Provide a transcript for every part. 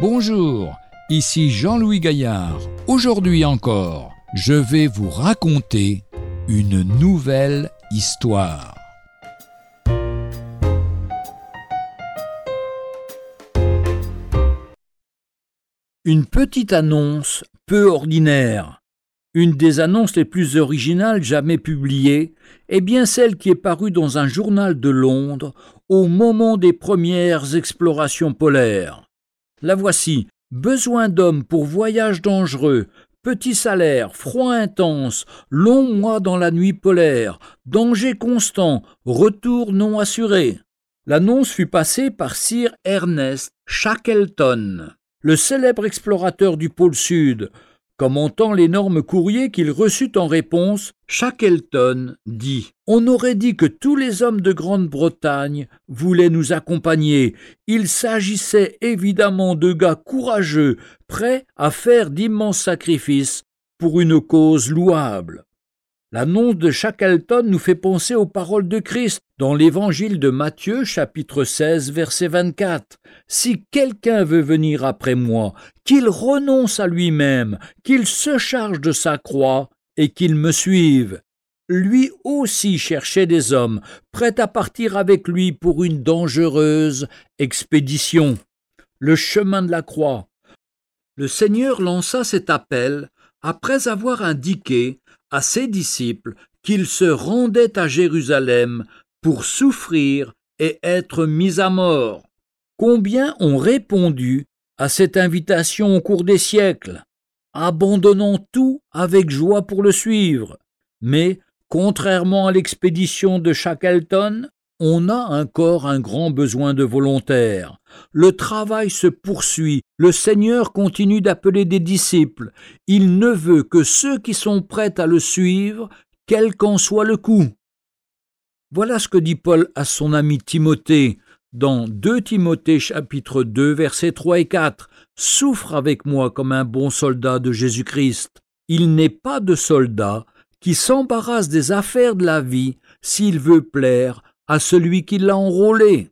Bonjour, ici Jean-Louis Gaillard. Aujourd'hui encore, je vais vous raconter une nouvelle histoire. Une petite annonce peu ordinaire. Une des annonces les plus originales jamais publiées est bien celle qui est parue dans un journal de Londres au moment des premières explorations polaires. La voici. Besoin d'hommes pour voyage dangereux, petit salaire, froid intense, longs mois dans la nuit polaire, danger constant, retour non assuré. L'annonce fut passée par Sir Ernest Shackleton, le célèbre explorateur du pôle Sud, Commentant l'énorme courrier qu'il reçut en réponse, Shackleton dit On aurait dit que tous les hommes de Grande-Bretagne voulaient nous accompagner. Il s'agissait évidemment de gars courageux, prêts à faire d'immenses sacrifices pour une cause louable. L'annonce de Shackleton nous fait penser aux paroles de Christ dans l'évangile de Matthieu chapitre 16 verset 24. Si quelqu'un veut venir après moi, qu'il renonce à lui-même, qu'il se charge de sa croix et qu'il me suive. Lui aussi cherchait des hommes, prêts à partir avec lui pour une dangereuse expédition. Le chemin de la croix. Le Seigneur lança cet appel après avoir indiqué à ses disciples qu'il se rendait à Jérusalem pour souffrir et être mis à mort. Combien ont répondu à cette invitation au cours des siècles, abandonnant tout avec joie pour le suivre. Mais, contrairement à l'expédition de Shackleton, on a encore un grand besoin de volontaires. Le travail se poursuit, le Seigneur continue d'appeler des disciples. Il ne veut que ceux qui sont prêts à le suivre, quel qu'en soit le coût. Voilà ce que dit Paul à son ami Timothée dans 2 Timothée chapitre 2 versets 3 et 4. Souffre avec moi comme un bon soldat de Jésus-Christ. Il n'est pas de soldat qui s'embarrasse des affaires de la vie s'il veut plaire à celui qui l'a enrôlé.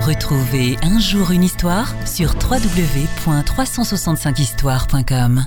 Retrouvez un jour une histoire sur www.365histoire.com.